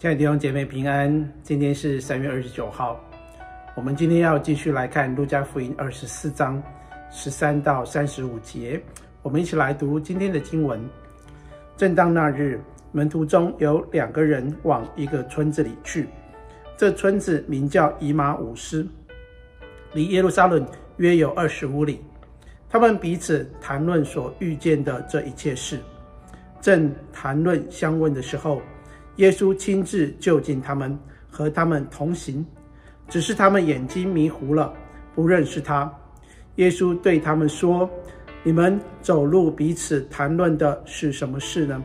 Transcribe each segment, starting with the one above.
亲爱的弟兄姐妹平安，今天是三月二十九号。我们今天要继续来看路加福音二十四章十三到三十五节，我们一起来读今天的经文。正当那日，门徒中有两个人往一个村子里去，这村子名叫以马忤斯，离耶路撒冷约有二十五里。他们彼此谈论所遇见的这一切事，正谈论相问的时候。耶稣亲自就近他们，和他们同行，只是他们眼睛迷糊了，不认识他。耶稣对他们说：“你们走路彼此谈论的是什么事呢？”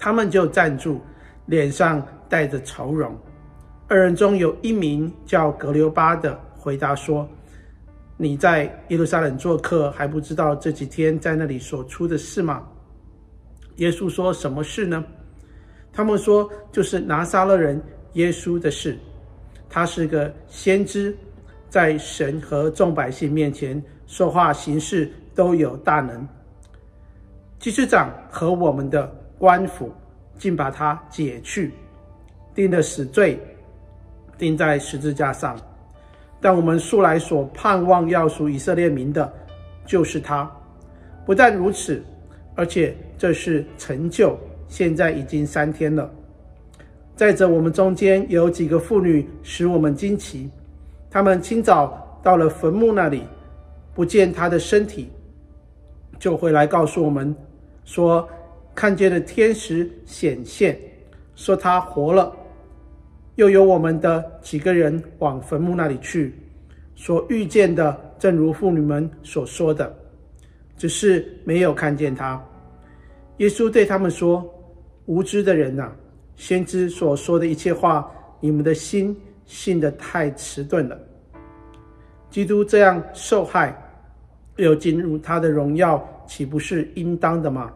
他们就站住，脸上带着愁容。二人中有一名叫革流巴的，回答说：“你在耶路撒冷做客，还不知道这几天在那里所出的事吗？”耶稣说：“什么事呢？”他们说，就是拿撒勒人耶稣的事。他是个先知，在神和众百姓面前说话行事都有大能。祭司长和我们的官府竟把他解去，定了死罪，钉在十字架上。但我们素来所盼望要赎以色列民的，就是他。不但如此，而且这是成就。现在已经三天了。再者，我们中间有几个妇女使我们惊奇。她们清早到了坟墓那里，不见他的身体，就回来告诉我们说，看见了天使显现，说他活了。又有我们的几个人往坟墓那里去，所遇见的正如妇女们所说的，只是没有看见他。耶稣对他们说。无知的人呐、先知所说的一切话，你们的心信得太迟钝了。基督这样受害，又进入他的荣耀，岂不是应当的吗？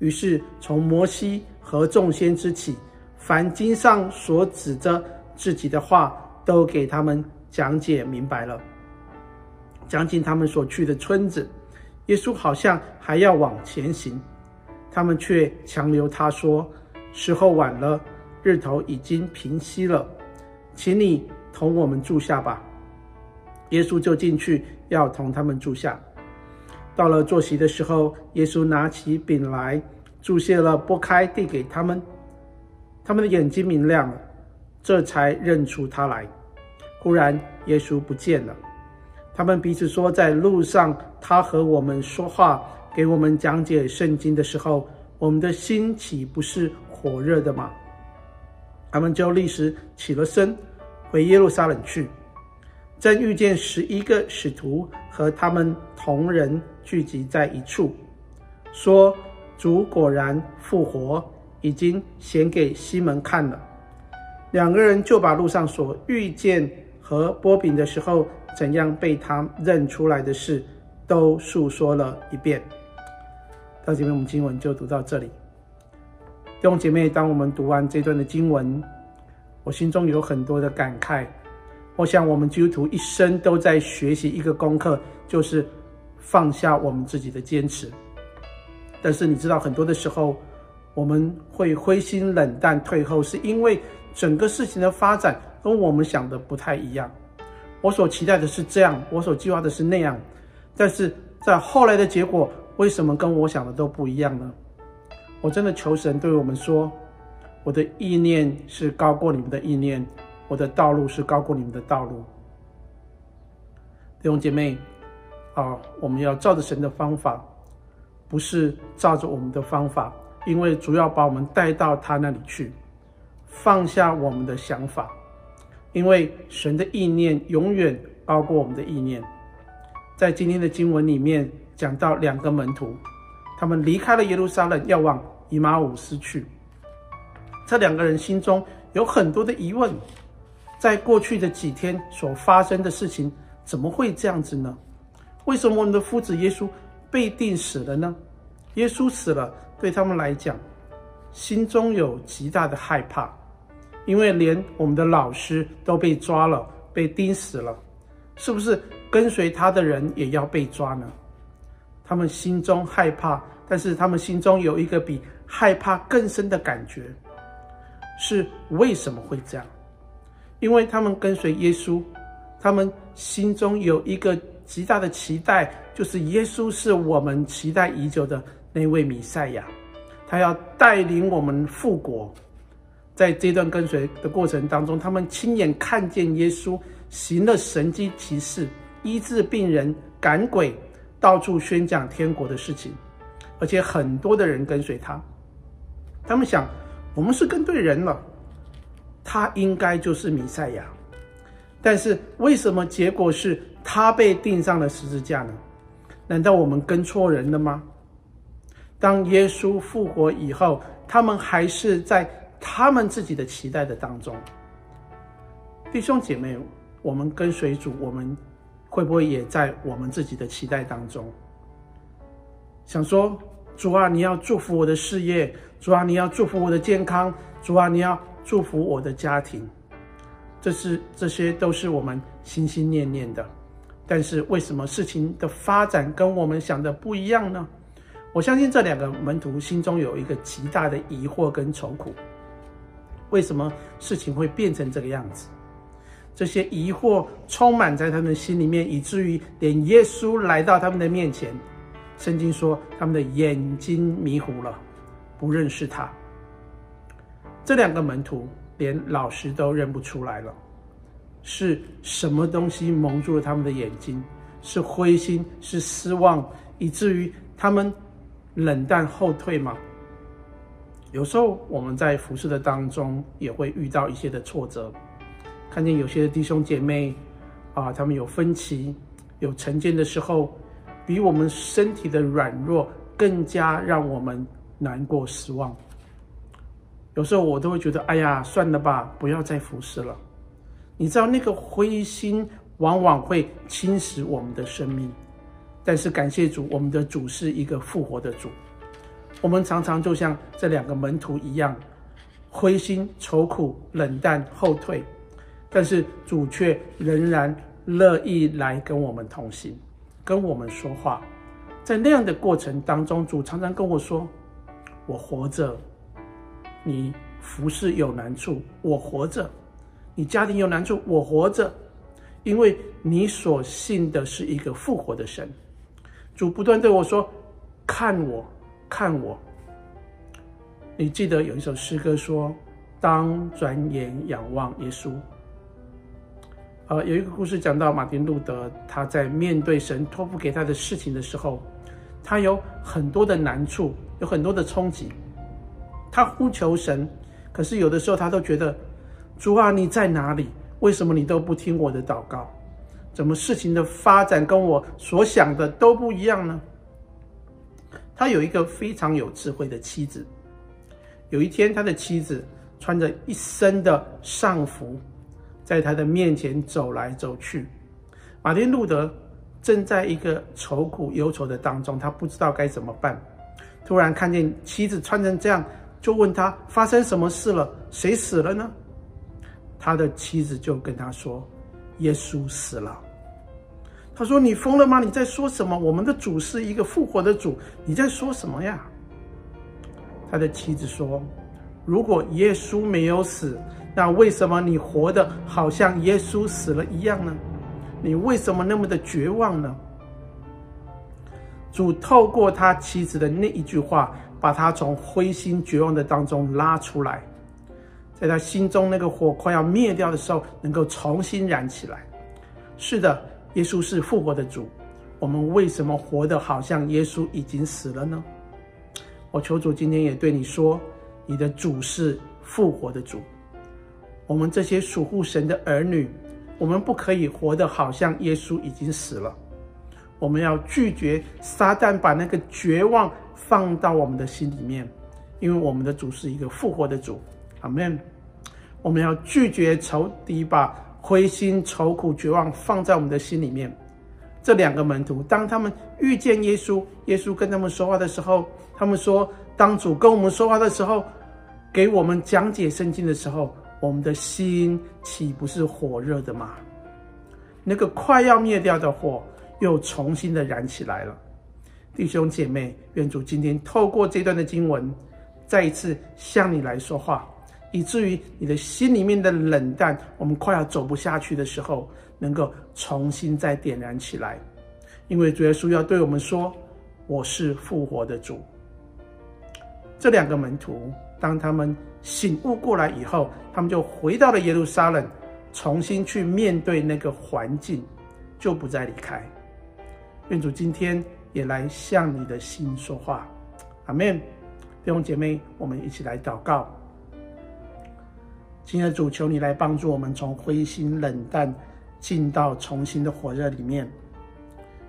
于是从摩西和众先知起，凡经上所指着自己的话，都给他们讲解明白了。将近他们所去的村子，耶稣好像还要往前行。他们却强留他说：“时候晚了，日头已经平西了，请你同我们住下吧。”耶稣就进去要同他们住下。到了坐席的时候，耶稣拿起饼来，祝谢了，拨开递给他们。他们的眼睛明亮了，这才认出他来。忽然，耶稣不见了。他们彼此说：“在路上，他和我们说话。”给我们讲解圣经的时候，我们的心岂不是火热的吗？他们就立时起了身，回耶路撒冷去。正遇见十一个使徒和他们同人聚集在一处，说：“主果然复活，已经显给西门看了。”两个人就把路上所遇见和波饼的时候怎样被他认出来的事，都述说了一遍。到这边，我们经文就读到这里。弟兄姐妹，当我们读完这段的经文，我心中有很多的感慨。我想，我们基督徒一生都在学习一个功课，就是放下我们自己的坚持。但是，你知道，很多的时候，我们会灰心冷淡、退后，是因为整个事情的发展跟我们想的不太一样。我所期待的是这样，我所计划的是那样，但是在后来的结果。为什么跟我想的都不一样呢？我真的求神对我们说：“我的意念是高过你们的意念，我的道路是高过你们的道路。”弟兄姐妹，啊，我们要照着神的方法，不是照着我们的方法，因为主要把我们带到他那里去，放下我们的想法，因为神的意念永远高过我们的意念。在今天的经文里面。讲到两个门徒，他们离开了耶路撒冷，要往以马忤斯去。这两个人心中有很多的疑问，在过去的几天所发生的事情，怎么会这样子呢？为什么我们的夫子耶稣被钉死了呢？耶稣死了，对他们来讲，心中有极大的害怕，因为连我们的老师都被抓了，被钉死了，是不是跟随他的人也要被抓呢？他们心中害怕，但是他们心中有一个比害怕更深的感觉。是为什么会这样？因为他们跟随耶稣，他们心中有一个极大的期待，就是耶稣是我们期待已久的那位弥赛亚，他要带领我们复国。在这段跟随的过程当中，他们亲眼看见耶稣行了神迹奇事，医治病人、赶鬼，到处宣讲天国的事情，而且很多的人跟随他。他们想，我们是跟对人了，他应该就是弥赛亚。但是为什么结果是他被钉上了十字架呢？难道我们跟错人了吗？当耶稣复活以后，他们还是在。他们自己的期待的当中，弟兄姐妹，我们跟随主，我们会不会也在我们自己的期待当中，想说主啊，你要祝福我的事业，主啊，你要祝福我的健康，主啊，你要祝福我的家庭，这是这些都是我们心心念念的。但是为什么事情的发展跟我们想的不一样呢？我相信这两个门徒心中有一个极大的疑惑跟愁苦。为什么事情会变成这个样子？这些疑惑充满在他们心里面，以至于连耶稣来到他们的面前，圣经说他们的眼睛迷糊了，不认识他。这两个门徒连老师都认不出来了，是什么东西蒙住了他们的眼睛？是灰心，是失望，以至于他们冷淡后退吗？有时候我们在服侍的当中也会遇到一些的挫折，看见有些弟兄姐妹啊，他们有分歧、有成见的时候，比我们身体的软弱更加让我们难过、失望。有时候我都会觉得，哎呀，算了吧，不要再服侍了。你知道那个灰心往往会侵蚀我们的生命，但是感谢主，我们的主是一个复活的主。我们常常就像这两个门徒一样，灰心、愁苦、冷淡、后退，但是主却仍然乐意来跟我们同行，跟我们说话。在那样的过程当中，主常常跟我说：“我活着，你服侍有难处，我活着；你家庭有难处，我活着，因为你所信的是一个复活的神。”主不断对我说：“看我。”看我，你记得有一首诗歌说：“当转眼仰望耶稣。”呃，有一个故事讲到马丁路德，他在面对神托付给他的事情的时候，他有很多的难处，有很多的冲击。他呼求神，可是有的时候他都觉得：“主啊，你在哪里？为什么你都不听我的祷告？怎么事情的发展跟我所想的都不一样呢？”他有一个非常有智慧的妻子。有一天，他的妻子穿着一身的丧服，在他的面前走来走去。马丁路德正在一个愁苦忧愁的当中，他不知道该怎么办。突然看见妻子穿成这样，就问他发生什么事了？谁死了呢？他的妻子就跟他说：“耶稣死了。”他说：“你疯了吗？你在说什么？我们的主是一个复活的主，你在说什么呀？”他的妻子说：“如果耶稣没有死，那为什么你活得好像耶稣死了一样呢？你为什么那么的绝望呢？”主透过他妻子的那一句话，把他从灰心绝望的当中拉出来，在他心中那个火快要灭掉的时候，能够重新燃起来。是的。耶稣是复活的主，我们为什么活得好像耶稣已经死了呢？我求主今天也对你说，你的主是复活的主。我们这些属乎神的儿女，我们不可以活得好像耶稣已经死了。我们要拒绝撒旦把那个绝望放到我们的心里面，因为我们的主是一个复活的主。阿门。我们要拒绝仇敌把。灰心、愁苦、绝望放在我们的心里面。这两个门徒，当他们遇见耶稣，耶稣跟他们说话的时候，他们说：“当主跟我们说话的时候，给我们讲解圣经的时候，我们的心岂不是火热的吗？”那个快要灭掉的火，又重新的燃起来了。弟兄姐妹，愿主今天透过这段的经文，再一次向你来说话，以至于你的心里面的冷淡，我们快要走不下去的时候，能够重新再点燃起来。因为主耶稣要对我们说：“我是复活的主。”这两个门徒，当他们醒悟过来以后，他们就回到了耶路撒冷，重新去面对那个环境，就不再离开。愿主今天也来向你的心说话，阿门。弟兄姐妹，我们一起来祷告。亲爱的主，求你来帮助我们，从灰心冷淡进到重新的火热里面。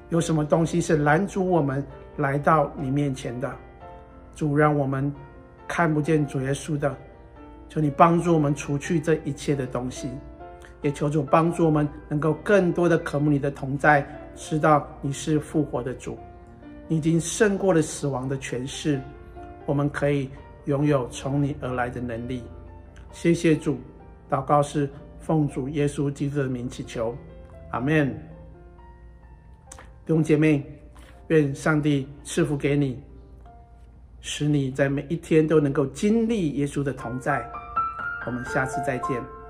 有什么东西是拦阻我们来到你面前的？主，让我们看不见主耶稣的，求你帮助我们除去这一切的东西，也求主帮助我们能够更多的渴慕你的同在，知道你是复活的主，你已经胜过了死亡的权势，我们可以拥有从你而来的能力。谢谢主，祷告是奉主耶稣基督的名祈求，阿门。弟兄姐妹，愿上帝赐福给你，使你在每一天都能够经历耶稣的同在。我们下次再见。